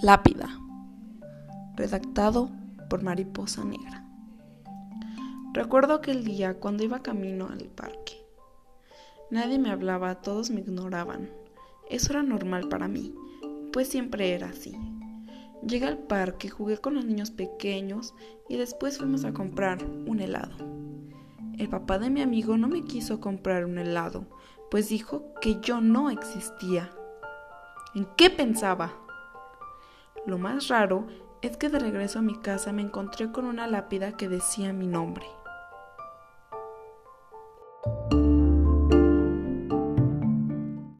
Lápida. Redactado por Mariposa Negra. Recuerdo aquel día cuando iba camino al parque. Nadie me hablaba, todos me ignoraban. Eso era normal para mí, pues siempre era así. Llegué al parque, jugué con los niños pequeños y después fuimos a comprar un helado. El papá de mi amigo no me quiso comprar un helado, pues dijo que yo no existía. ¿En qué pensaba? Lo más raro es que de regreso a mi casa me encontré con una lápida que decía mi nombre.